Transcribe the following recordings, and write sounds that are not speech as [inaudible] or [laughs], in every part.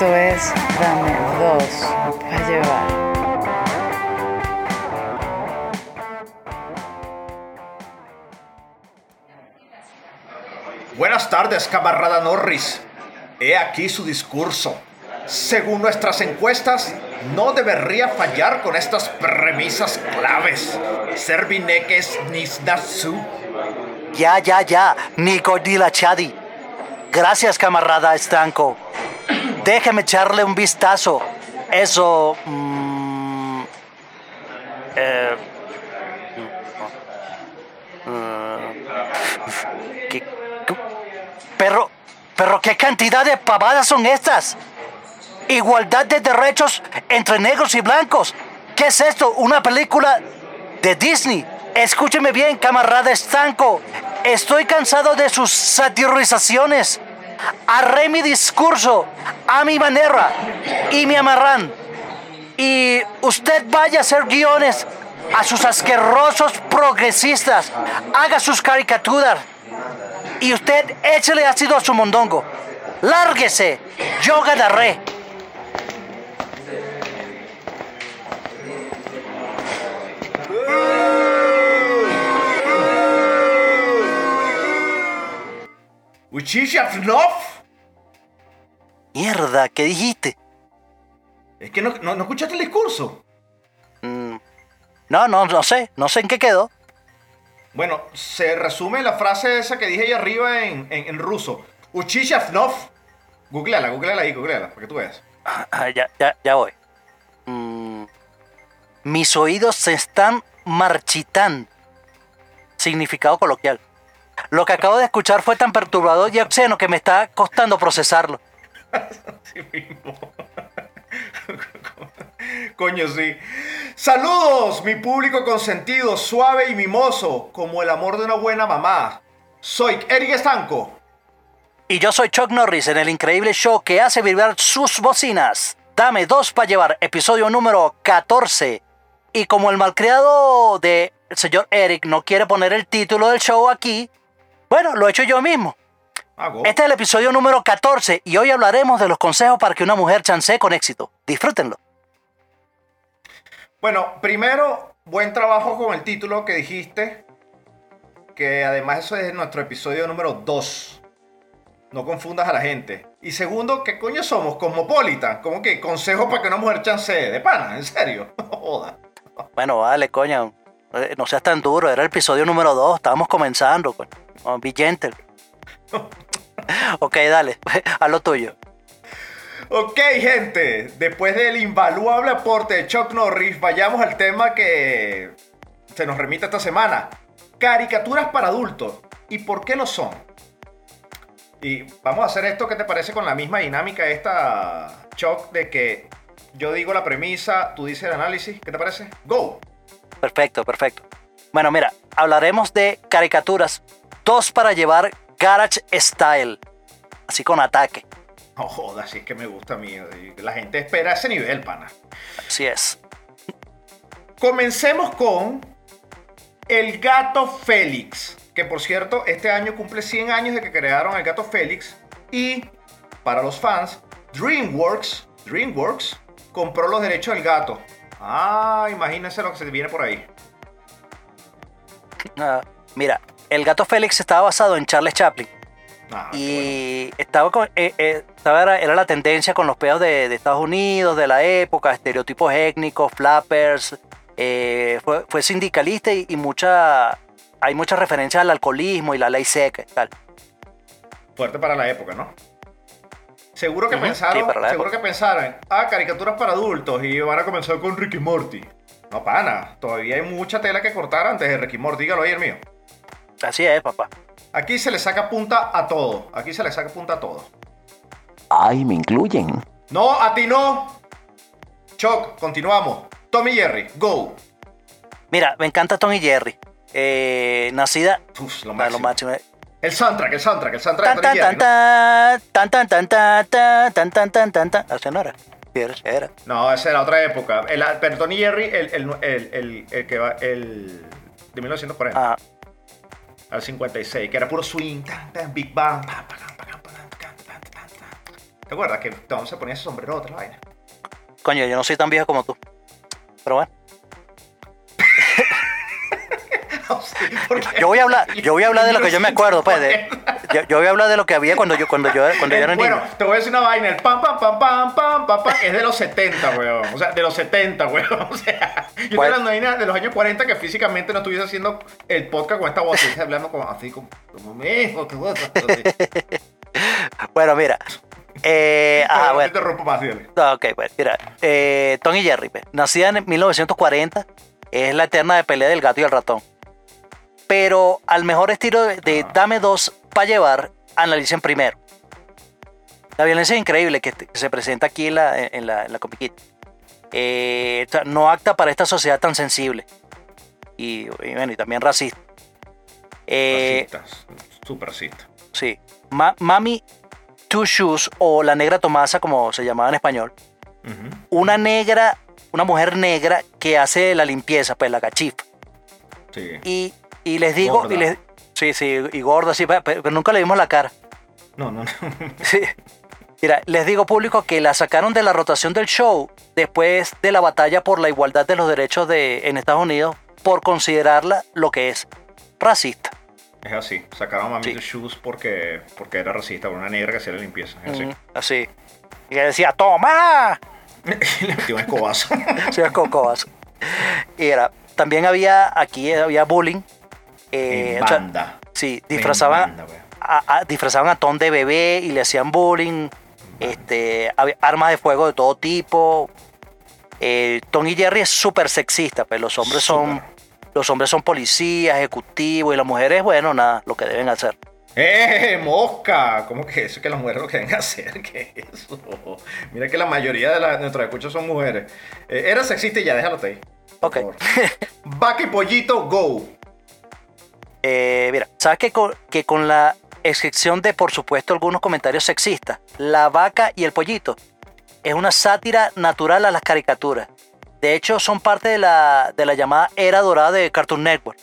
Esto es Dame dos para llevar. Buenas tardes, camarada Norris. He aquí su discurso. Según nuestras encuestas, no debería fallar con estas premisas claves. Servineques nisdasu. Ya, ya, ya, Nico Dila Chadi. Gracias, camarada Estanco. Déjeme echarle un vistazo. Eso. mm, eh, mm, ¿qué- qué- pero, ¿qué cantidad de pavadas son estas? Igualdad de derechos entre negros y blancos. ¿Qué es esto? ¿Una película de Disney? Escúcheme bien, camarada estanco. Estoy cansado de sus satirizaciones. Haré mi discurso a mi manera y me amarran. Y usted vaya a hacer guiones a sus asquerosos progresistas. Haga sus caricaturas. Y usted échele ácido a su mondongo. Lárguese. Yo ganaré. Uchishavnov. Mierda, ¿qué dijiste? Es que no, no, no escuchaste el discurso. Mm, No, no, no sé. No sé en qué quedó. Bueno, se resume la frase esa que dije ahí arriba en, en, en ruso. Uchishavnov. Googleala, googleala ahí, googleala, para que tú veas. Ah, ya, ya, ya voy. Mm, mis oídos se están marchitando. Significado coloquial. Lo que acabo de escuchar fue tan perturbador y obsceno que me está costando procesarlo. Sí mismo. Coño, sí. Saludos, mi público consentido, suave y mimoso, como el amor de una buena mamá. Soy Eric Estanco. Y yo soy Chuck Norris en el increíble show que hace vibrar sus bocinas. Dame dos para llevar, episodio número 14. Y como el malcriado de el señor Eric no quiere poner el título del show aquí, bueno, lo he hecho yo mismo. Este es el episodio número 14 y hoy hablaremos de los consejos para que una mujer chancee con éxito. Disfrútenlo. Bueno, primero, buen trabajo con el título que dijiste. Que además eso es nuestro episodio número 2. No confundas a la gente. Y segundo, ¿qué coño somos? Cosmopolitan. ¿Cómo que consejo para que una mujer chancee? De pana, en serio. [laughs] No joda. Bueno, vale, coño. Eh, No seas tan duro, era el episodio número 2, estábamos comenzando. coño. Be gentle. [laughs] [laughs] ok, dale, [laughs] a lo tuyo. Ok, gente, después del invaluable aporte de Chuck Norris, vayamos al tema que se nos remite esta semana. Caricaturas para adultos. ¿Y por qué lo son? Y vamos a hacer esto, ¿qué te parece con la misma dinámica esta, Chuck, de que yo digo la premisa, tú dices el análisis? ¿Qué te parece? ¡Go! Perfecto, perfecto. Bueno, mira, hablaremos de caricaturas, dos para llevar Garage Style, así con ataque. No jodas, si es que me gusta a mí. La gente espera ese nivel, pana. Así es. Comencemos con El Gato Félix, que por cierto, este año cumple 100 años de que crearon El Gato Félix y para los fans, DreamWorks, DreamWorks compró los derechos del gato. Ah, imagínense lo que se viene por ahí. Ah, mira, El Gato Félix estaba basado en Charles Chaplin. Ah, Y estaba, con- eh, eh, estaba era, era la tendencia con los peos de, de Estados Unidos, de la época, estereotipos étnicos, flappers. eh, fue, fue sindicalista y, y mucha, hay muchas referencias al alcoholismo y la ley seca y tal. Fuerte para la época, ¿no? Seguro que pensaron, sí, para la seguro que pensaron, ah, caricaturas para adultos y van a comenzar con Ricky Morty. No, pana, todavía hay mucha tela que cortar antes de Ricky Morty, dígalo ahí el mío. Así es, papá. Aquí se le saca punta a todo. Aquí se le saca punta a todo. Ay, me incluyen. No, a ti no. Choc, continuamos. Tommy Jerry, go. Mira, me encanta Tom y Jerry. Eh, nacida. Uf, lo Ah, máximo. lo máximo. El soundtrack, el soundtrack, el soundtrack Tan de tan Tommy tan Jerry. ¿no? tan tan tan tan tan tan tan tan tan tan. ¿Esa no era? No, esa era otra época. El, pero Tony Jerry, el, el, el, el, el que va, el de 1940 Ah, al 56, que era puro swing, tan, tan, big bang, ¿Te acuerdas que Tom se ponía ese sombrero otra vaina? Coño, yo no soy tan viejo como tú. Pero bueno. [laughs] yo voy a hablar, yo voy a hablar de lo que yo me acuerdo, pues, de, [laughs] yo, yo voy a hablar de lo que había cuando yo, cuando yo, cuando yo era Eh, bueno, niño. te voy a decir una vaina. El pam, pam, pam, pam, pam, pam, pam, es de los 70, weón. O sea, de los 70, weón. [laughs] O sea, yo estoy Bueno. hablando de, vaina de los años 40 que físicamente no estuviese haciendo el podcast con esta voz. Estoy hablando como, así como, como me hijo, qué bueno. Bueno, mira. Eh, ah, no te bueno. interrumpo más, Ok, pues mira. Eh, Tom y Jerry, pues, nacida en 1940, es la eterna de pelea del gato y el ratón. Pero al mejor estilo de, de Ah. Dame dos para llevar, analicen primero. La violencia increíble que, se presenta aquí en la, en la, en la comiquita. Eh, no acta para esta sociedad tan sensible. Y, y bueno, y también racista. Eh, Racistas, súper racista. Sí. Ma- Mami Two Shoes o la negra Tomasa, como se llamaba en español. Una negra, una mujer negra que hace la limpieza, pues la cachifa. Sí. Y, y les digo, y les, sí, sí, y gorda, sí, pero, nunca le vimos la cara. No, no, no. [laughs] Sí. Mira, les digo público que la sacaron de la rotación del show después de la batalla por la igualdad de los derechos de, en Estados Unidos por considerarla lo que es racista. Es así. Sacaron a Mami Sí. the Shoes porque, porque era racista, por una negra que hacía la limpieza. Es así. Mm, así. Y que decía, ¡toma! [laughs] y le metió un escobazo. [laughs] Sí, es cocobazo. Y era, también había, aquí había bullying. Eh, en o sea, banda. sí, En disfrazaban, banda, a, a- disfrazaban a Tom de bebé y le hacían bullying. Este, había armas de fuego de todo tipo. Eh, Tom y Jerry es súper sexista, pues los hombres son los hombres son policías, ejecutivos y las mujeres, bueno, nada, lo que deben hacer. ¡Eh, mosca! ¿Cómo que eso? Que las mujeres lo que deben hacer. ¿Qué es eso? Mira que la mayoría de, la- nuestros escuchos son mujeres. Eh, era sexista y ya, déjalo ahí. Ok. Vaca y pollito, go. Eh, mira, ¿sabes que con, que con la excepción de, por supuesto, algunos comentarios sexistas, la vaca y el pollito es una sátira natural a las caricaturas? De hecho, son parte de la, de la llamada era dorada de Cartoon Network.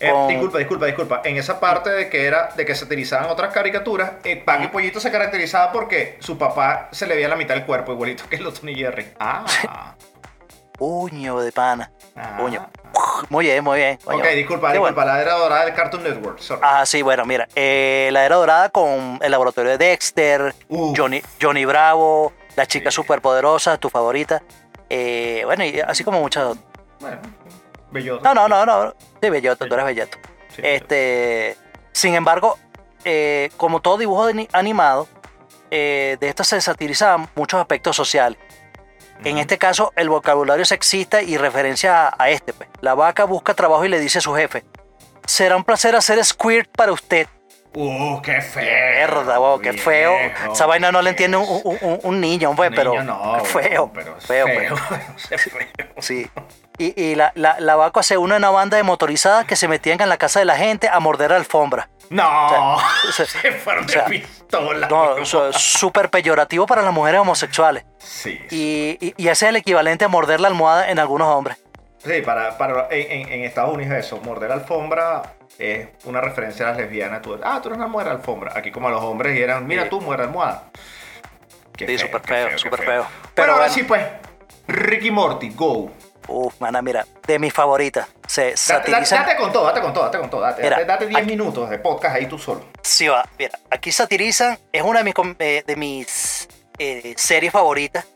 Eh, Con- Disculpa, disculpa, disculpa. En esa parte de que era de que satirizaban otras caricaturas, eh, Vaca y Pollito se caracterizaba porque su papá se le veía la mitad del cuerpo, igualito que los Tony Jerry. [laughs] Ah. Uño de pana. ah. Uño. Muy bien, muy bien. Ok, disculpa, bueno. disculpa. La era dorada del Cartoon Network. Sorry. Ah, sí, bueno, mira, eh, la era dorada con el laboratorio de Dexter. Johnny, Johnny Bravo, la chica Sí. superpoderosa, tu favorita. Eh, bueno, y así como muchas otras. Bueno, belloso. No, no, no, no. Sí, Belloto, tú eres Belloto. Sí, Este, sin embargo, eh, como todo dibujo animado, eh, de esto se satirizaban muchos aspectos sociales. En este caso, el vocabulario sexista y referencia a, a este. pues. La vaca busca trabajo y le dice a su jefe, será un placer hacer squirt para usted. Uh, qué feo. Mierda, wow, qué feo. Esa vaina no la entiende un, un- un- un niño, pues, pero no, qué feo. pero feo, feo, pues. es [laughs] feo. Sí. Y, y la, la, la vaca se une a una banda de motorizadas que se metían en la casa de la gente a morder alfombra. No, O sea, [laughs] se fueron o sea, de pistola. No, eso es súper peyorativo para las mujeres homosexuales. Sí. Y, y, y ese es el equivalente a morder la almohada en algunos hombres. Sí, para, para en, Estados Unidos eso, morder alfombra es una referencia a las lesbianas. Tú, ah, tú eres una mujer alfombra. Aquí como a los hombres y eran, mira Sí. tú, mujer almohada. Qué Sí, súper feo, súper feo. Pero Pero ahora bueno. sí, pues, Ricky Morty, go. Uf, mana, mira, de mis favoritas. Se date- satirizan. date con todo, date con todo, date con todo. Date, Mira, date, date 10 aquí- minutos de podcast ahí tú solo. Sí, va. Mira, aquí satirizan. Es una de mis, eh, de mis eh, series favoritas.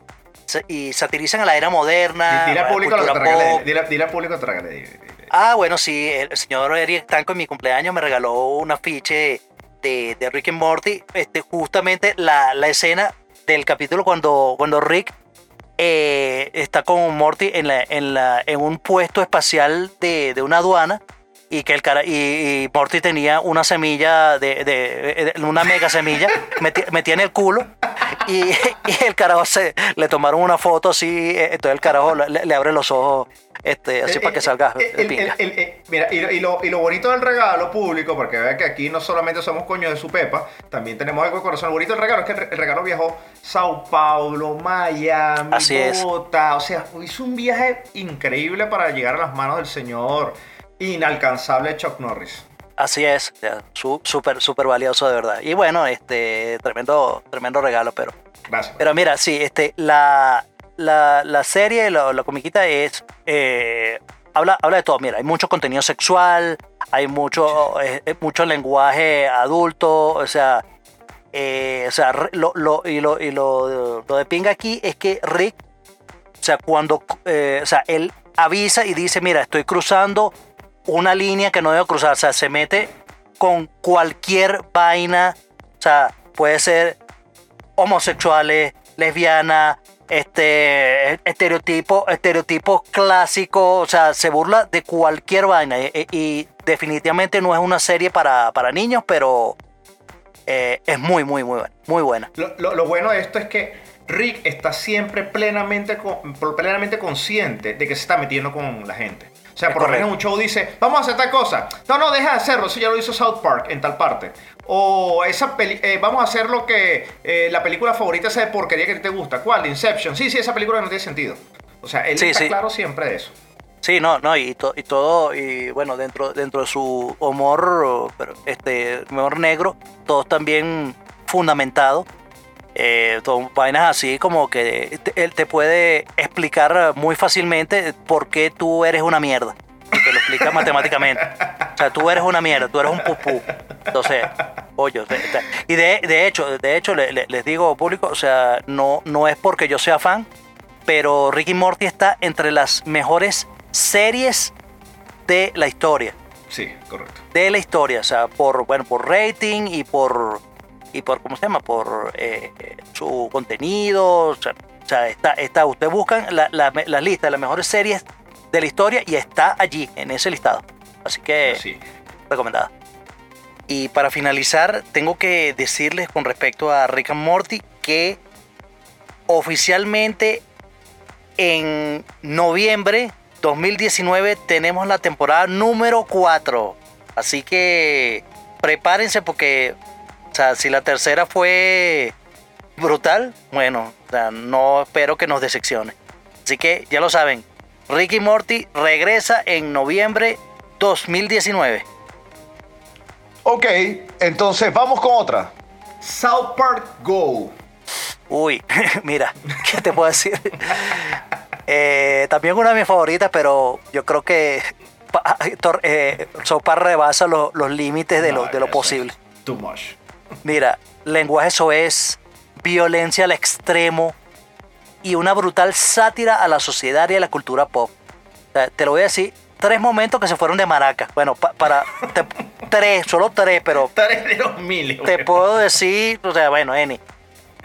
Y satirizan a la era moderna. Dile al público lo que te. Dile, dile al público que te. Ah, bueno, sí, el señor Eric Tanco en mi cumpleaños me regaló un afiche de, de Rick and Morty, este, justamente la, la escena del capítulo cuando, cuando Rick eh, está con Morty en, la, en, la, en un puesto espacial de, de una aduana y que el cara, y, Morty tenía una semilla de, de- una mega semilla [laughs] metida en el culo y, [laughs] y el carajo se le tomaron una foto así eh, entonces el carajo le abre los ojos este, así Eh, para que eh, salga eh, de el- pinga. el- el- Mira, y, lo- y lo, y lo bonito del regalo público, porque vean que aquí no solamente somos coños de su pepa, también tenemos algo de corazón. Lo bonito del regalo es que el, re- el regalo viajó Sao Paulo, Miami, Así es. Bogotá. O sea, hizo un viaje increíble para llegar a las manos del señor inalcanzable Chuck Norris. Así es, súper, súper valioso de verdad. Y bueno, este, tremendo, tremendo regalo, pero Gracias. Pero mira, sí, este, la, la, la serie, la, la comiquita es. eh, habla, habla de todo. Mira, hay mucho contenido sexual, hay mucho, eh, eh, mucho lenguaje adulto, o sea. o sea, lo, lo- y, lo, y lo, lo de pinga aquí es que Rick, o sea, cuando, o sea, él avisa y dice, mira, estoy cruzando una línea que no debo cruzar, o sea, se mete con cualquier vaina, o sea, puede ser homosexuales, lesbianas, este, estereotipos, estereotipos clásicos, o sea, se burla de cualquier vaina y, y- y definitivamente no es una serie para, para niños, pero eh, es muy, muy, muy buena, muy buena. Lo, lo- lo bueno de esto es que Rick está siempre plenamente, con- plenamente consciente de que se está metiendo con la gente. O sea, Es por lo menos un show dice, vamos a hacer tal cosa. No, no, deja de hacerlo, eso ya lo hizo South Park en tal parte. O esa peli eh, vamos a hacer lo que eh, la película favorita esa de porquería que te gusta. ¿Cuál? Inception. Sí, sí, esa película no tiene sentido. O sea, él Sí, está sí. claro siempre de eso. Sí, no, no, y, to- y todo, y bueno, dentro, dentro de su humor, este, humor negro, todo también fundamentado. Eh, todo- vainas así como que te- él te puede explicar muy fácilmente por qué tú eres una mierda. Explica matemáticamente. O sea, tú eres una mierda, tú eres un pupú. Entonces, de- y de, de hecho, de hecho, le- le- les digo público, o sea, no, no es porque yo sea fan, pero Ricky Morty está entre las mejores series de la historia. Sí, correcto. De la historia, o sea, por, bueno, por rating y por, y por ¿cómo se llama? Por eh, su contenido. O sea, o sea, está, está, ustedes buscan la, la, la lista de las mejores series de la historia y está allí, en ese listado. Así que Sí. recomendada. Y para finalizar, tengo que decirles con respecto a Rick and Morty que oficialmente en noviembre 2019 tenemos la temporada número 4. Así que prepárense porque, o sea, si la tercera fue brutal, bueno, o sea, no espero que nos decepcione. Así que ya lo saben, Ricky Morty regresa en noviembre 2019. Ok, entonces vamos con otra. South Park Go. Uy, [laughs] mira, ¿qué te puedo decir? [laughs] Eh, también una de mis favoritas, pero yo creo que [laughs] eh, South Park rebasa lo- los límites de lo, de lo eso posible. es Too much. Mira, lenguaje soez, violencia al extremo y una brutal sátira a la sociedad y a la cultura pop. O sea, te lo voy a decir, tres momentos que se fueron de maraca. Bueno, pa- para... te- tres, solo tres, pero [laughs] Tres de los miles. te puedo decir, o sea, bueno, Eni.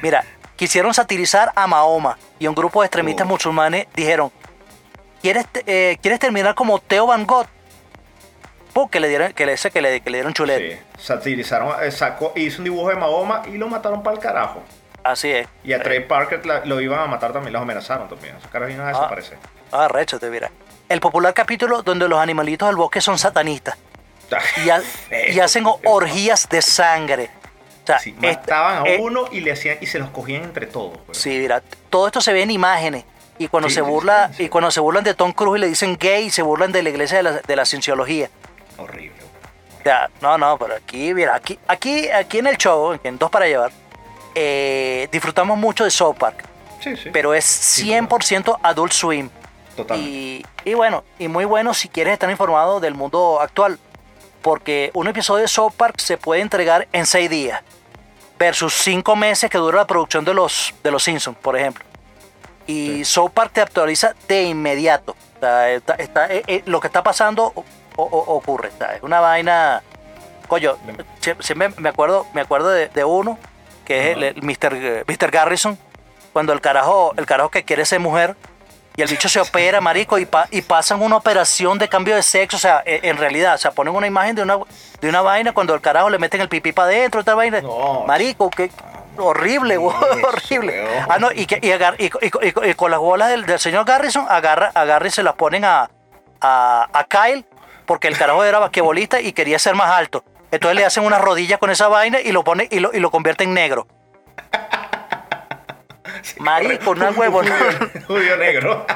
Mira, quisieron satirizar a Mahoma y un grupo de extremistas Oh. musulmanes dijeron, ¿quieres, eh, ¿quieres terminar como Theo Van Gogh? Pum, que le dieron, que le, que le, que le dieron chulete. Sí, satirizaron, eh, sacó, hizo un dibujo de Mahoma y lo mataron para el carajo. Así es. Y a Trey Parker la- lo iban a matar también, los amenazaron también. Esos caras vienen a desaparecer. Ah, recho, te mira. El popular capítulo donde los animalitos del bosque son satanistas y, ha- [laughs] y hacen orgías de sangre. O sea, Sí, este- mataban a eh, uno y le hacían y se los cogían entre todos. pues. Sí, mira, todo esto se ve en imágenes. Y cuando Sí, se burla, sí, y cuando se burlan de Tom Cruise y le dicen gay, se burlan de la iglesia de la, de la cienciología. Horrible. O sea, no, no, pero aquí, mira, aquí, aquí, aquí en el show, en Dos para Llevar, eh, disfrutamos mucho de South Park, Sí, sí. pero es 100% Adult Swim. Totalmente. Y, y bueno, y muy bueno si quieres estar informado del mundo actual, porque un episodio de South Park se puede entregar en seis días, versus cinco meses que dura la producción de los, de los Simpsons, por ejemplo. Y South Park te actualiza de inmediato. O sea, está- está- eh, eh, lo que está pasando o- o- ocurre. o sea, es una vaina. Coño, sie- siempre me acuerdo, me acuerdo de, de uno, que es el, el Mr. eh, Mr. Garrison, cuando el carajo, el carajo que quiere ser mujer, y el bicho se opera, marico, y, pa- y pasan una operación de cambio de sexo, o sea, e- en realidad, o sea, ponen una imagen de una, de una vaina cuando el carajo le meten el pipí para adentro, otra vaina. No. marico, que horrible, Eso, horrible. Ah, no, y, que, y, agar- y- y- y- y con las bolas del, del señor Garrison, agarra, agarra y se las ponen a, a, a Kyle, porque el carajo era basquetbolista y quería ser más alto. Entonces le hacen unas rodillas con esa vaina y lo pone y lo, y lo convierte en negro. Marico, no es huevo, no. Judío, judío negro.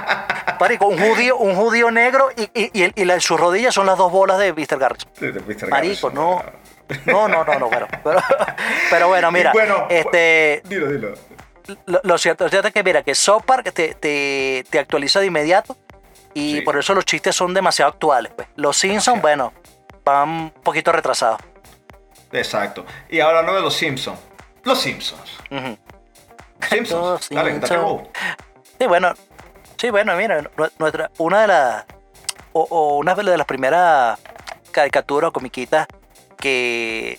Marico, un judío, un judío negro y, y, y, la- sus rodillas son las dos bolas de Mr. Garrison. De- de Mr. Marico, Garrison. no. No, no, no, no, pero, pero, pero bueno, mira, bueno, este, Dilo, dilo. lo, lo cierto, lo cierto es que mira, que South Park te, te, te actualiza de inmediato y Sí. por eso los chistes son demasiado actuales. Pues. Los Simpsons, bueno, van un poquito retrasados. Exacto. Y hablando de los Simpsons. Los Simpsons. Ujú. Simpsons. Los Dale, date Simpsons. Sí, bueno, sí, bueno, mira, nu- nuestra, una de las, o, o una de las primeras caricaturas o comiquitas que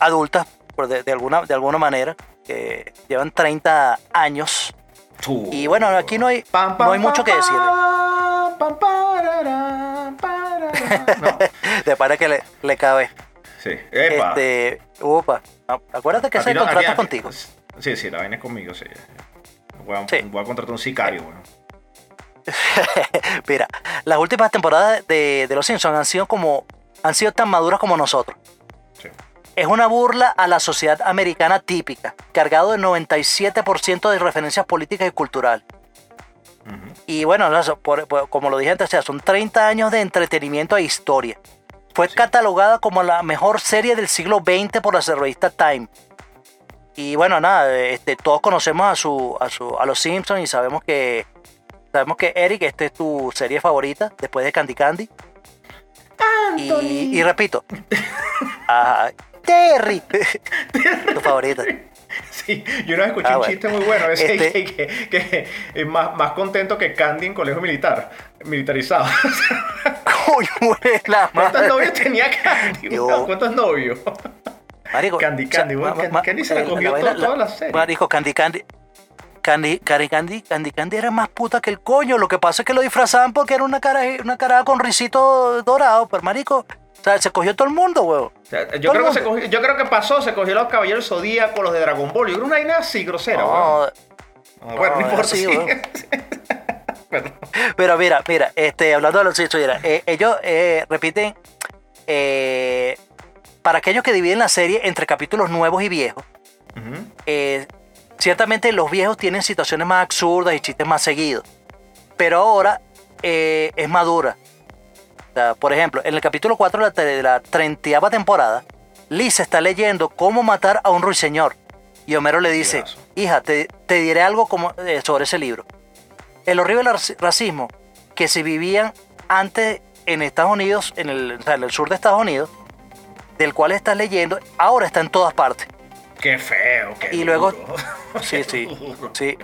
adultas, por de, de alguna, de alguna manera, que llevan 30 años. Y bueno, aquí no hay, Pam, pam, no hay mucho que decir. pam, pam, pararán, pararán. No. [laughs] De para que le, le cabe. Sí. Epa. Este, upa. Ah, Acuérdate que A ti no- a contrato ti- es contigo. Sí, sí, la vaina es conmigo, sí. Voy a, Sí. voy a contratar un sicario, bueno. [laughs] Mira, las últimas temporadas de, de Los Simpsons han sido como han sido tan maduras como nosotros. Sí. Es una burla a la sociedad americana típica, cargado de 97% de referencias políticas y culturales. Y bueno, no, por- por- como lo dije antes, o sea, son 30 años de entretenimiento e historia. Fue catalogada como la mejor serie del siglo XX por la revista Time. Y bueno, nada, este, todos conocemos a, su, a, su, a los Simpsons y sabemos que, sabemos que Eric, esta es tu serie favorita después de Candy Candy. Y, y repito, [laughs] ah, Terry, [laughs] tu favorita. [laughs] Sí, yo una vez escuché Ah, un bueno. chiste muy bueno, ese Este- que, que- que es más, más contento que Candy en colegio militar, militarizado. [laughs] Uy, buena, ¿Cuántos novios tenía Candy? Yo-? ¿Cuántos novios? Marico, Candy Candy, o bueno, ma- Candy se la la cogió toda la serie. Marico, Candy Candy. Candy, Candy, Candy, Candy Candy era más puta que el coño. Lo que pasa es que lo disfrazaban porque era una cara, una cara con risito dorado. Pero marico, o sea, se cogió todo el mundo, weón. O sea, Todo yo, creo que se mundo. cogió- yo creo que pasó, se cogió los caballeros Zodíaco, los de Dragon Ball. Yo creo una vaina así grosera, weón. No, Ah, bueno, no, importa. sí. weón. [laughs] Pero mira, mira, este, hablando de los mira, eh, ellos eh, repiten, eh, para aquellos que dividen la serie entre capítulos nuevos y viejos, ciertamente los viejos tienen situaciones más absurdas y chistes más seguidos, pero ahora es madura. Sea, por ejemplo, en el capítulo 4 de la, 30 temporada, Lisa está leyendo cómo matar a un ruiseñor. Y Homero le dice, hija, te, te diré algo como, eh, sobre ese libro. El horrible raci- racismo que se vivían antes en Estados Unidos, en el, o sea, en el sur de Estados Unidos, del cual estás leyendo, ahora está en todas partes. Qué feo, qué Y luego- duro. Sí, sí, [laughs] sí.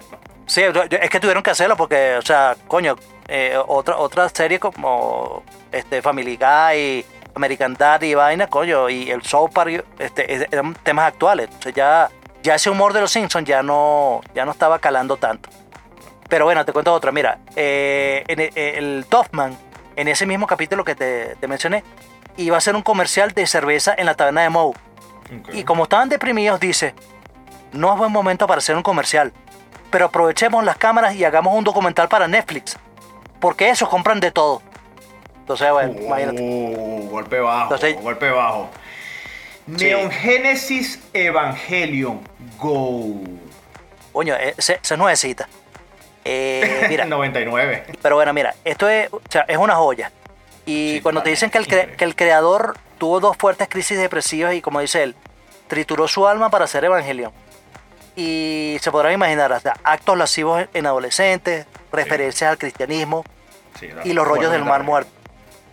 Sí, es que tuvieron que hacerlo porque, o sea, coño, eh, otra, otra serie como este, Family Guy, American Dad y vaina, coño, y el South Park, este, es- eran temas actuales. Sea, ya, ya ese humor de los Simpsons ya no, ya no estaba calando tanto. Pero bueno, te cuento otra. Mira, eh, en el, el Duffman, en ese mismo capítulo que te, te mencioné, iba a hacer un comercial de cerveza en la taberna de Moe. Ok. Y como estaban deprimidos, dice, no es buen momento para hacer un comercial, pero aprovechemos las cámaras y hagamos un documental para Netflix, porque esos compran de todo. Entonces, bueno, imagínate. Uh, golpe bajo, Entonces- golpe bajo. Sí. Neon Genesis Evangelion Go. Coño, eh, se, se nuevecita. Eh, [laughs] mira, 99. pero bueno, mira, esto es, o sea, es una joya. Y Sí, cuando te dicen que el, cre- que el creador tuvo dos fuertes crisis depresivas y como dice él, trituró su alma para hacer Evangelion. Y se podrán imaginar, sea, actos lascivos en adolescentes, referencias al cristianismo, Sí, y los rollos del mar muerto.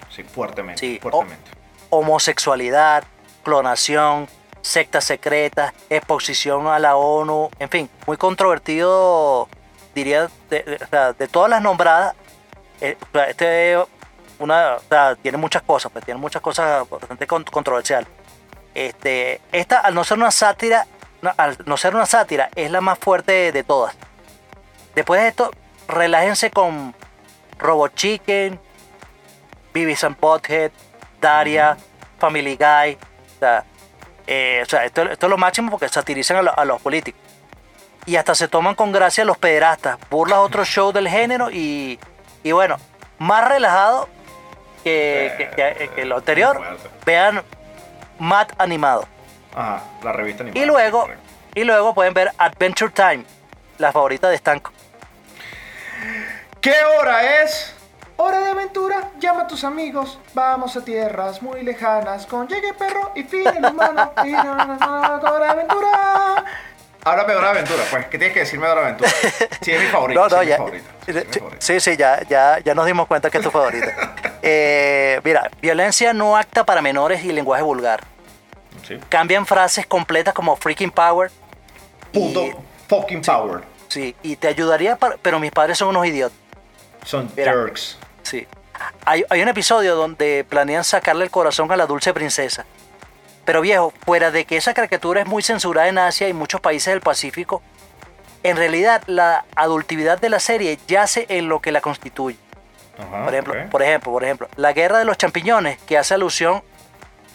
Sí, fuertemente. Sí, fuertemente. homosexualidad, clonación, sectas secretas, exposición a la ONU, en fin, muy controvertido, diría, de, todas las nombradas, eh, este una, o sea, tiene muchas cosas, pues tiene muchas cosas bastante con- controversiales. Este, esta, al no ser una sátira, no, al no ser una sátira, es la más fuerte de, de todas. Después de esto, relájense con Robot Chicken, Beavis and Butthead, Daria, Family Guy. O sea, eh, o sea, esto, esto es lo máximo porque satirizan a, lo- a los políticos. Y hasta se toman con gracia los pederastas, burlas otros shows del género y, y bueno, más relajado que, que- que- que lo anterior. Vean Matt animado. Ajá, la revista animada. Y luego, y luego pueden ver Adventure Time, la favorita de Stanco. ¿Qué hora es? Hora de aventura, llama a tus amigos, vamos a tierras muy lejanas con llegue perro y fin el humano. [laughs] y hora de aventura. Háblame de Hora de Aventura, pues. ¿Qué tienes que decirme de Hora de Aventura? [laughs] Sí, es mi favorita. No, no, sí, ya. Sí, sí, ya, ya, ya nos dimos cuenta que es tu favorita. [laughs] Eh, mira, violencia no acta para menores y lenguaje vulgar. Sí. Cambian frases completas como freaking power. Puto Y- fucking power. Sí, y te ayudaría, para- pero mis padres son unos idiotas. Son Mira. jerks. Sí. Hay, hay un episodio donde planean sacarle el corazón a la dulce princesa. Pero viejo, fuera de que esa caricatura es muy censurada en Asia y muchos países del Pacífico, en realidad la adultividad de la serie yace en lo que la constituye. Ajá, Por ejemplo, por ejemplo, por ejemplo, la guerra de los champiñones, que hace alusión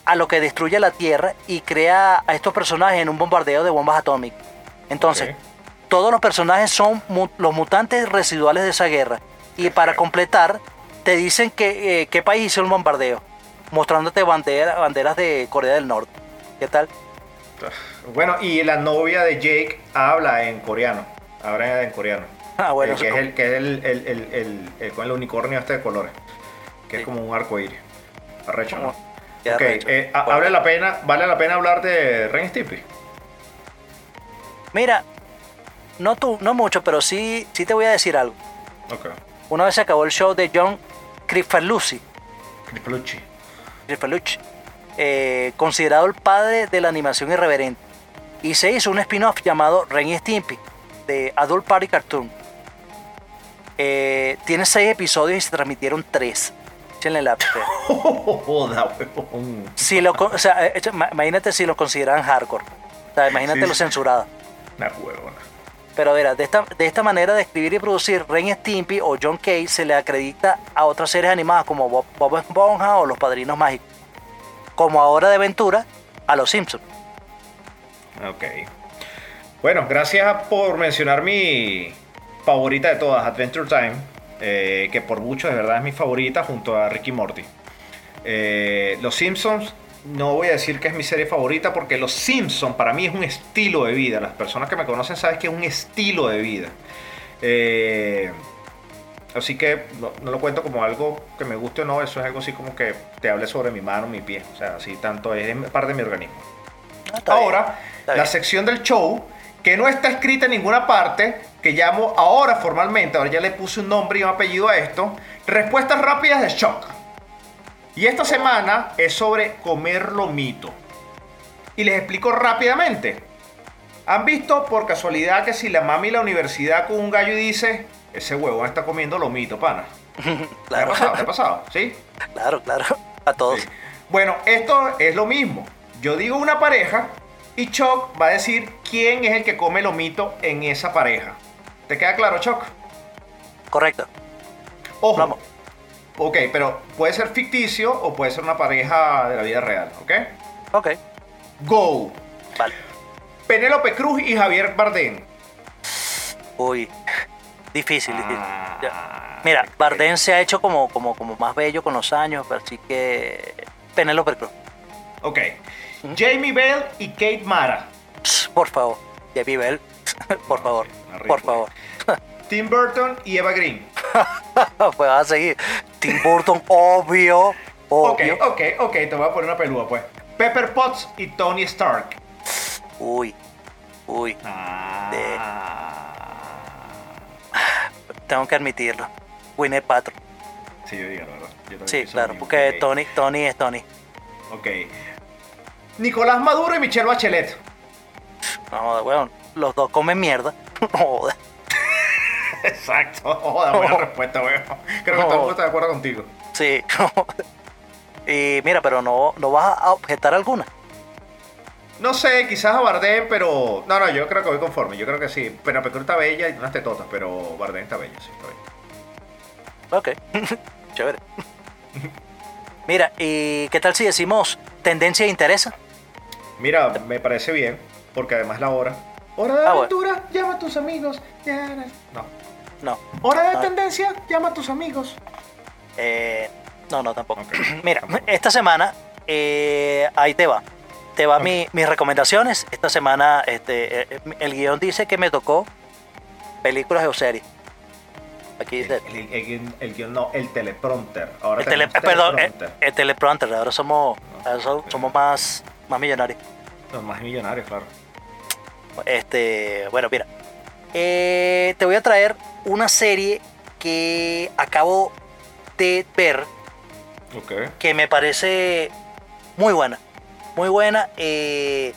a lo que destruye la Tierra y crea a estos personajes en un bombardeo de bombas atómicas. Entonces, todos los personajes son mu- los mutantes residuales de esa guerra. Y para completar, te dicen que, eh, qué país hizo el bombardeo, mostrándote bandera- banderas de Corea del Norte. ¿Qué tal? Bueno, y la novia de Jake habla en coreano. Habla en coreano. Ah, bueno, Eh, que es el, que es el, el, el, el- el- con el unicornio este de colores. Que es como un arco iris. Arrecho, ¿no? Ok, arrecho. eh, vale, la pena, ¿vale la pena hablar de Ren Stimpy? Mira, no tú, no mucho, pero sí, sí te voy a decir algo. Ok. Una vez se acabó el show de John Crifalucci, Crisplucci. Crifalucci, eh, considerado el padre de la animación irreverente, y se hizo un spin-off llamado Ren y Stimpy, de Adult Party Cartoon. Eh, tiene seis episodios y se transmitieron tres. Échenle [laughs] Joda, huevón. si lo, o sea, eh, ma- imagínate si lo consideran hardcore. O sea, imagínate Sí, lo censurado. Una huevona. Pero mira, de esta, de esta manera de escribir y producir, Ren y Stimpy o John Kay se le acredita a otras series animadas como Bob, Bob Esponja o Los Padrinos Mágicos. Como ahora de aventura a Los Simpsons. Ok. Bueno, gracias por mencionar mi favorita de todas, Adventure Time, eh, que por mucho de verdad es mi favorita junto a Ricky Morty. Eh, Los Simpsons, no voy a decir que es mi serie favorita porque Los Simpsons para mí es un estilo de vida. Las personas que me conocen saben que es un estilo de vida. Eh, así que no, no lo cuento como algo que me guste o no, eso es algo así como que te hable sobre mi mano, mi pie. O sea, así tanto es parte de mi organismo. Ah, bien, Ahora, la bien. sección del show, que no está escrita en ninguna parte, que llamo ahora formalmente, ahora ya le puse un nombre y un apellido a esto, respuestas rápidas de shock. Y esta semana es sobre comer lomito. Y les explico rápidamente. ¿Han visto por casualidad que si la mami la universidad con un gallo y dice, ese huevón está comiendo lomito, pana? [laughs] ¿Te ha Claro, pasado? ¿Te ha pasado? ¿Sí? claro, claro. A todos. Sí. Bueno, esto es lo mismo. Yo digo una pareja y Chuck va a decir quién es el que come lomito en esa pareja. ¿Te queda claro, Chuck? Correcto. Ojo. Vamos. Ok, pero puede ser ficticio o puede ser una pareja de la vida real, ¿ok? Ok. Go. Vale. Penélope Cruz y Javier Bardem. Uy. Difícil, difícil. Ah. Mira, Bardem se ha hecho como, como, como más bello con los años, así que. Penélope Cruz. Ok. Jamie Bell y Kate Mara. Por favor. Debbie Bell. [laughs] Por favor. Por favor. [laughs] Tim Burton y Eva Green. [laughs] pues vas a seguir. Tim Burton, obvio. Ok, Obvio. ok, ok, te voy a poner una peluda, pues. Pepper Potts y Tony Stark. Uy. Uy. Ah. Tengo que admitirlo. Gwyneth Paltrow. Sí, yo digo, la verdad. Yo Sí, claro, mismo. porque Ok, Tony, Tony es Tony. Ok. Nicolás Maduro y Michelle Bachelet. No weón. Los dos comen mierda. Joda. Exacto. Joda, buena respuesta, weón. Creo que todo el mundo está de acuerdo contigo. Sí. [laughs] y mira, pero no, no vas a objetar alguna. No sé, quizás a Bardem, pero. No, no, yo creo que voy conforme. Yo creo que sí. Pero Cruz está bella y unas tetotas, pero Bardem está bella, sí, está bella. Ok. [laughs] Chévere. Mira, ¿y qué tal si decimos tendencia e interesa? Mira, me parece bien, porque además la hora. Hora de Ah, bueno. aventura, llama a tus amigos. No. No. Hora de Ah. tendencia, llama a tus amigos. Eh, no, no, tampoco. [clears throat] Mira, esta semana, eh, ahí te va. Te va mi- mis recomendaciones. Esta semana, este, eh, el guion dice que me tocó películas o series. Aquí El, dice. el, el guión- el guion no, el teleprompter. Ahora El tele- perdón, el, teleprompter. el teleprompter. Ahora somos, No, ahora so- ok. somos más, más millonarios. Los más millonarios, claro. Este, bueno, mira. Eh, te voy a traer una serie que acabo de ver Ok. que me parece muy buena. Muy buena. eh,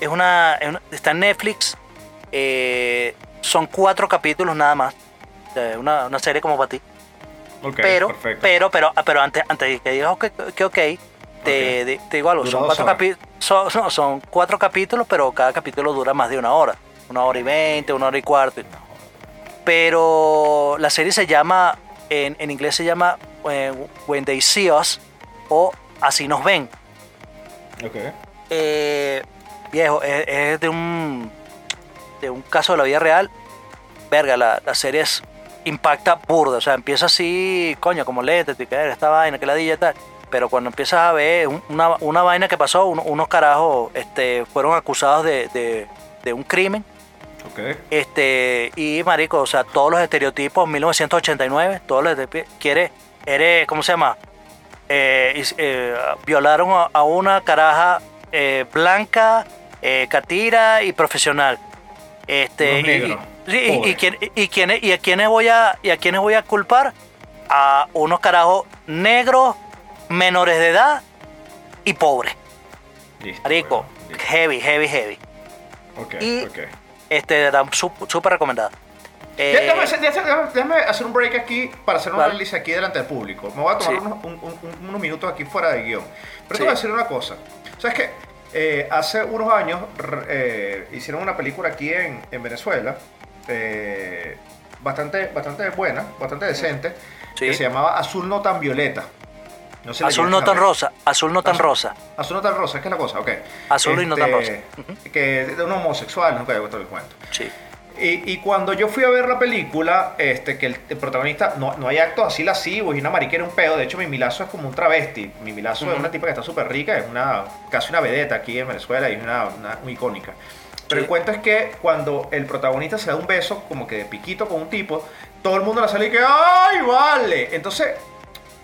es, una, es una- Está en Netflix. eh, son cuatro capítulos nada más. una, una serie como para ti. Ok, pero, perfecto. pero, pero, pero antes, antes de que digas que, ok, te, de- te digo algo. Son cuatro, horas. Son, no, son cuatro capítulos, pero cada capítulo dura más de una hora. Una hora y veinte, una hora y cuarto. Pero la serie se llama, en, en inglés se llama eh, When They See Us o Así nos ven. Ok. Eh, viejo, es, es de un de un caso de la vida real. Verga, la, la serie es, impacta burda. O sea, empieza así, coño, como lente, esta vaina, que ladilla y tal. Pero cuando empiezas a ver un- una, una vaina que pasó, uno- unos carajos este, fueron acusados de, de- de un crimen. Ok. Este, y marico, o sea, todos los estereotipos, 1989, todos los quiere, eres, ¿cómo se llama? Eh, eh, violaron a, a una caraja eh, blanca, catira y profesional. Este, y, y- quién- y quiénes- y a quiénes voy a, y a quiénes voy a culpar? A unos carajos negros, menores de edad y pobres. Listo. Marico, bueno, listo. heavy, heavy, heavy. Ok, y- ok. Este, súper recomendada. Eh, Déjame, hacer- déjame- déjame hacer un break aquí para hacer un Vale. análisis aquí delante del público. Me voy a tomar Sí. unos, un- un- unos minutos aquí fuera de guion. Pero Sí. te voy a decir una cosa. ¿Sabes qué? Eh, hace unos años eh, hicieron una película aquí en, en Venezuela. eh, bastante, bastante buena, bastante decente. Sí. Que se llamaba Azul no tan violeta. No sé la Azul no a tan rosa, azul no tan Azul- rosa. Azul no tan rosa, es que es la cosa, ok. Azul y no tan Este, Que de un homosexual, nunca he todo el cuento. Sí. Y, y cuando yo fui a ver la película, este, que el, el protagonista, no, no hay actos así lascivos y una mariquera un pedo. De hecho, mi Milazo es como un travesti. Mi Milazo es Ujú. una tipa que está súper rica, es una casi una vedeta aquí en Venezuela y es una, una muy icónica. Pero Sí. el cuento es que cuando el protagonista se da un beso, como que de piquito con un tipo, todo el mundo le sale y que ¡ay, vale! Entonces,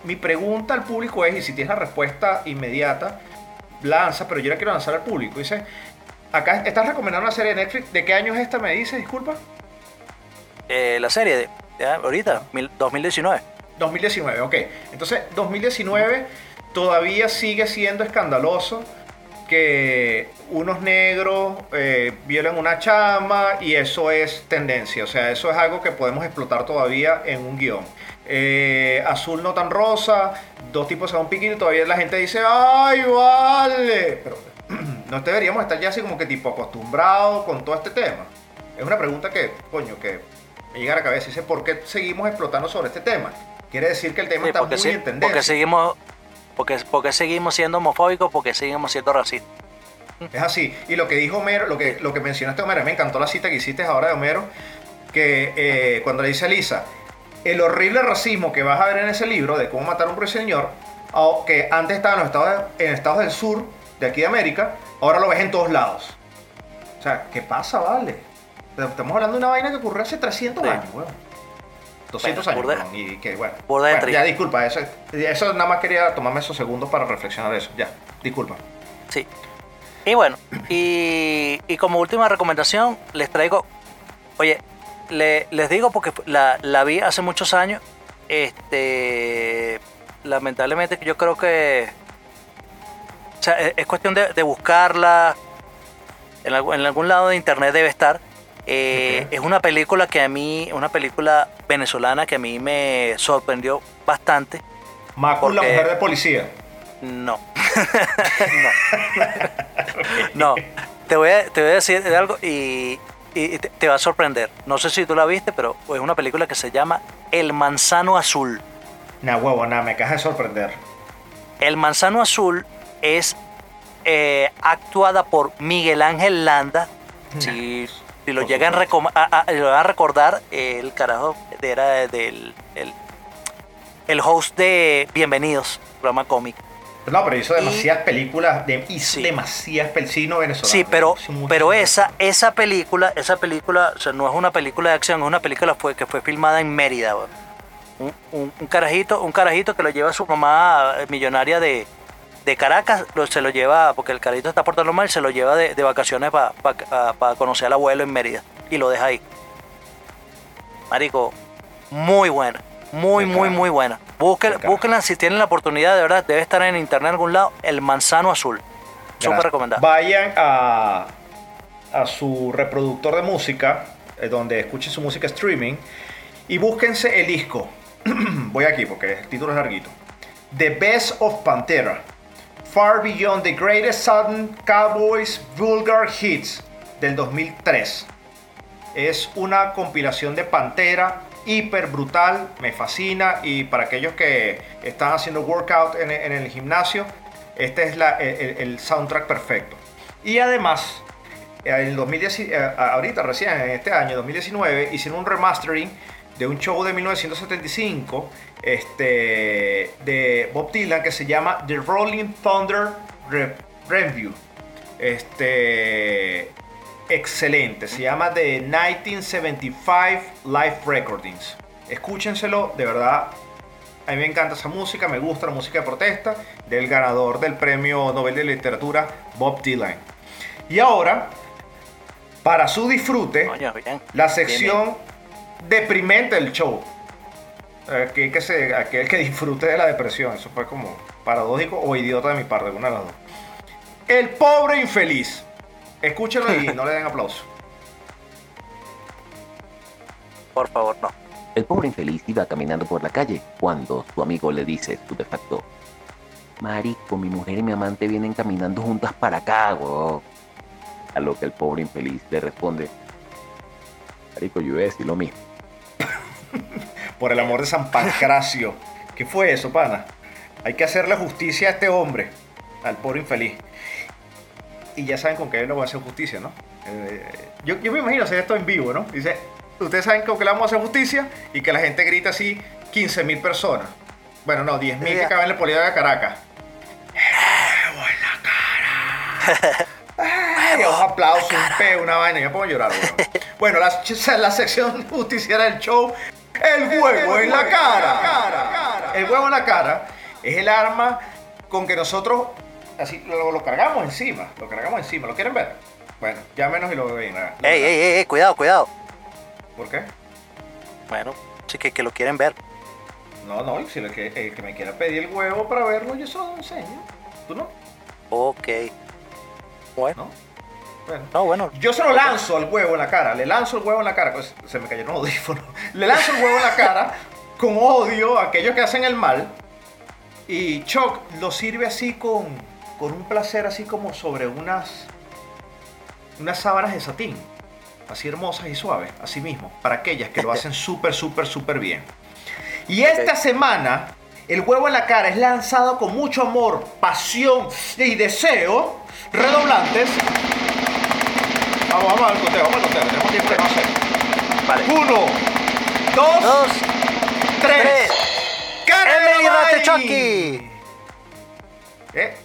mi pregunta al público es, y si tienes la respuesta inmediata, lanza, pero yo la quiero lanzar al público. Dice, acá estás recomendando una serie de Netflix. ¿De qué año es esta, me dice? Disculpa. Eh, la serie de, de ahorita, mil- 2019. 2019, ok. Entonces, 2019 todavía sigue siendo escandaloso que unos negros eh, violen una chama y eso es tendencia. O sea, eso es algo que podemos explotar todavía en un guion. Eh, azul no tan rosa, dos tipos dan un piquito y todavía la gente dice, ¡ay, vale! Pero [clears throat] no deberíamos estar ya así como que tipo acostumbrados con todo este tema. Es una pregunta que, coño, que me llega a la cabeza. Dice, ¿por qué seguimos explotando sobre este tema? Quiere decir que el tema Sí, está muy sí- en tendencia. porque seguimos porque, porque seguimos siendo homofóbicos, porque seguimos siendo racistas. Es así. Y lo que dijo Homero, lo que, lo que mencionaste Homero, me encantó la cita que hiciste ahora de Homero, que eh, cuando le dice a Lisa, el horrible racismo que vas a ver en ese libro de cómo matar a un ruiseñor, que antes estaba en los estados, en estados del sur, de aquí de América, ahora lo ves en todos lados. O sea, ¿qué pasa, vale? Estamos hablando de una vaina que ocurrió hace 300 Sí. años, weón. 200 Bueno, años, perdón, y que bueno. Bueno, ya, disculpa, eso, eso nada más quería tomarme esos segundos para reflexionar eso. Ya, disculpa. Sí. Y bueno, y, y como última recomendación, les traigo. Oye, le- les digo porque la, la vi hace muchos años. Este. Lamentablemente, yo creo que. O sea, es, es cuestión de, de buscarla. En, algún- en algún lado de internet debe estar. Eh. Es una película que a mí. Una película venezolana que a mí me sorprendió bastante. Macul, la mujer de policía. No. [laughs] no. [laughs] No. Te voy, a, te voy a decir algo y, y te, te va a sorprender. No sé si tú la viste, pero es una película que se llama El Manzano Azul. Nah, huevo, nada, me acabas de sorprender. El Manzano Azul es eh, actuada por Miguel Ángel Landa. Si, si lo llegan a, recom- a- a- lo van a recordar, el carajo era del el, el host de Bienvenidos, programa cómico. No, pero hizo Y- demasiadas películas, de, hizo Sí. demasiadas películas, sí, no venezolano. Sí, pero, pero esa, esa película, esa película, o sea, no es una película de acción, es una película fue, que fue filmada en Mérida, un, un- un carajito, un carajito que lo lleva a su mamá eh, millonaria de, de Caracas lo- se lo lleva, porque el carito está portando mal, se lo lleva de, de vacaciones para conocer al abuelo en Mérida y lo deja ahí. Marico, muy buena, muy, muy, muy buena. Búsquenla si tienen la oportunidad, de verdad, debe estar en internet en algún lado, El Manzano Azul. Súper recomendado. Vayan a, a su reproductor de música, eh, donde escuchen su música streaming, y búsquense el disco. [clears throat] Voy aquí porque el título es larguito. The Best of Pantera. Far Beyond the Greatest Southern Cowboys Vulgar Hits del 2003. Es una compilación de Pantera hiper brutal, me fascina y para aquellos que están haciendo workout en, en el gimnasio, este es el, soundtrack perfecto. Y además, en el 2010, eh, ahorita recién en este año, 2019, hicieron un remastering de un show de 1975 este, de Bob Dylan que se llama The Rolling Thunder Re- Review. Este, excelente, se llama The 1975 Live Recordings. Escúchenselo, de verdad. A mí me encanta esa música, me gusta la música de protesta del ganador del premio Nobel de Literatura, Bob Dylan. Y ahora, para su disfrute, bien. la Bien, sección deprimente del show. Aquel que, se, aquel que disfrute de la depresión. Eso fue como paradójico o idiota de mi parte, alguna de las dos. El pobre infeliz. Escúchenlo y no le den aplauso. Por favor, no. El pobre infeliz iba caminando por la calle cuando su amigo le dice estupefacto. Marico, mi mujer y mi amante vienen caminando juntas para acá, weón. A lo que el pobre infeliz le responde. Marico, yo a decir lo mismo. [laughs] Por el amor de San Pancracio. ¿Qué fue eso, pana? Hay que hacerle justicia a este hombre, al pobre infeliz. Y ya saben con qué le voy a hacer justicia, ¿no? Eh, yo, yo me imagino hacer esto en vivo, ¿no? Dice, ustedes saben con qué le vamos a hacer justicia y que la gente grita así 15 mil personas. Bueno, no, 10 mil que Ya. caben en el polido de Caracas. ¡El huevo en la cara! [laughs] Ay, un aplauso, un peo, una vaina. Yo me pongo a llorar, weón. Bueno, la, [laughs] la sección justiciera del show. El huevo en la cara. El huevo en la cara es el arma con que nosotros así lo, lo cargamos encima. Lo cargamos encima. ¿Lo quieren ver? Bueno, llámenos y lo ven. ¿eh? Ey, ey, ey, ey, cuidado, cuidado. ¿Por qué? Bueno, sí que, que lo quieren ver. No, no, si el que, el que me quiera pedir el huevo para verlo, yo se lo enseño. ¿Tú no? Ok. Bueno, ¿No? Bueno. no, bueno. Yo se lo lanzo al huevo en la cara, le lanzo el huevo en la cara, pues se me cayeron los audífonos. [laughs] Le lanzo el huevo en la cara con odio a aquellos que hacen el mal. Y Chuck lo sirve así con, con un placer, así como sobre unas, unas sábanas de satín, así hermosas y suaves, así mismo, para aquellas que lo hacen [laughs] súper, súper, súper bien. Y esta semana, el huevo en la cara es lanzado con mucho amor, pasión y deseo redoblantes. Vamos, vamos al conteo, vamos al conteo, tenemos tiempo de no hacer. Vale. Uno, dos, Dos, tres. tres. ¡Cara de ¡Emily Lavai! Ratechoki! ¿Eh?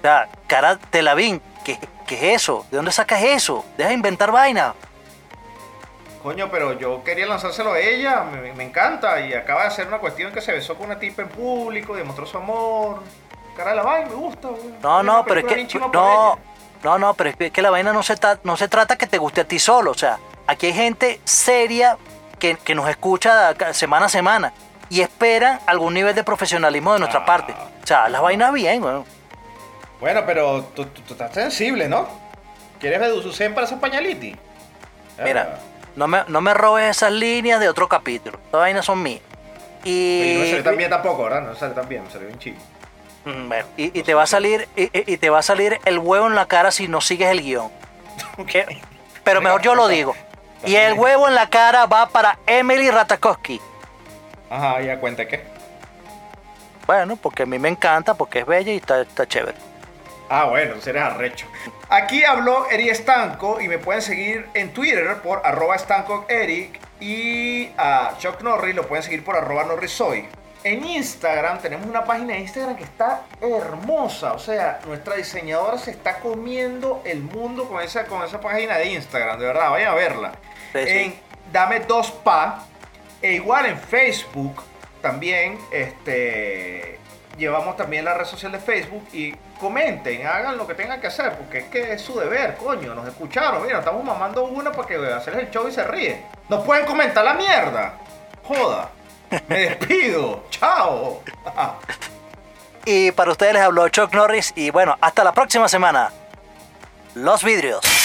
O sea, cara de Lavín, ¿qué, ¿qué es eso? ¿De dónde sacas eso? Deja de inventar vaina. Coño, pero yo quería lanzárselo a ella, me, me encanta. Y acaba de hacer una cuestión que se besó con una tipa en público, demostró su amor. Cara de la vaina, me gusta, güey. No, no, pero es que. No, no, no, pero es que, la vaina no se, no se trata que te guste a ti solo. O sea, aquí hay gente seria que, que nos escucha semana a semana y espera algún nivel de profesionalismo de nuestra Ah. parte. O sea, las vainas bien. Bueno, pero tú, tú- tú estás sensible, ¿no? ¿Quieres reducir para ese pañaliti? Mira, no me, no me robes esas líneas de otro capítulo. Las vainas son mías. Y no salió tan bien tampoco, ¿verdad? No salió tan bien, me salió bien chido. Mm, bueno, y, y te va a salir y, y- te va a salir el huevo en la cara si no sigues el guion. [laughs] Eh, Pero mejor yo lo digo. [laughs] Y el huevo en la cara va para Emily Ratajkowski. Ajá, ya cuenta qué. Bueno, porque a mí me encanta, porque es bella y está, está chévere. Ah, bueno, entonces eres arrecho. Aquí habló Eri Estanco y me pueden seguir en Twitter por arroba Eric y a Chuck Norris lo pueden seguir por arroba Norrisoy. En Instagram tenemos una página de Instagram que está hermosa. O sea, nuestra diseñadora se está comiendo el mundo con esa, con esa página de Instagram. De verdad, vayan a verla. Sí, sí. En Dame Dos Pa. E igual en Facebook también. Este, llevamos también la red social de Facebook y comenten, hagan lo que tengan que hacer, porque es que es su deber, coño, nos escucharon, mira, estamos mamando una para que hacerles el show y se ríe. Nos pueden comentar la mierda. Joda. Me despido. [laughs] Chao. Y para ustedes les habló Chuck Norris y bueno, hasta la próxima semana. Los vidrios.